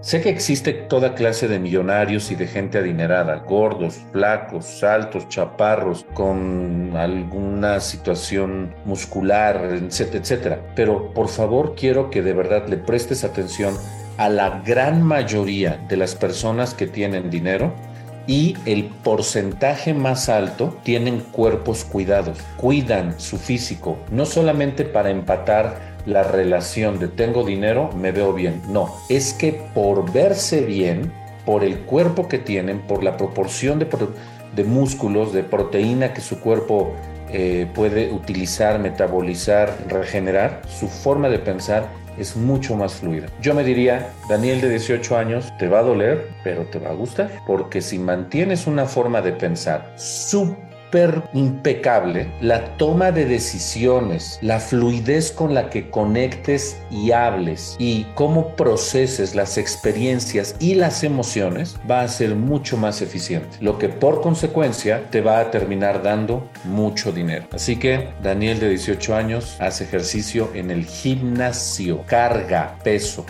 Sé que existe toda clase de millonarios y de gente adinerada, gordos, flacos, altos, chaparros, con alguna situación muscular, etcétera, etcétera. Pero por favor quiero que de verdad le prestes atención a la gran mayoría de las personas que tienen dinero y el porcentaje más alto tienen cuerpos cuidados, cuidan su físico, no solamente para empatar la relación de tengo dinero, me veo bien. No, es que por verse bien, por el cuerpo que tienen, por la proporción de, músculos, de proteína que su cuerpo eh, puede utilizar, metabolizar, regenerar, su forma de pensar es mucho más fluida. Yo me diría, Daniel de 18 años, te va a doler, pero te va a gustar, porque si mantienes una forma de pensar impecable la toma de decisiones, la fluidez con la que conectes y hables y cómo proceses las experiencias y las emociones va a ser mucho más eficiente, lo que por consecuencia te va a terminar dando mucho dinero. Así que Daniel de 18 años hace ejercicio en el gimnasio, carga peso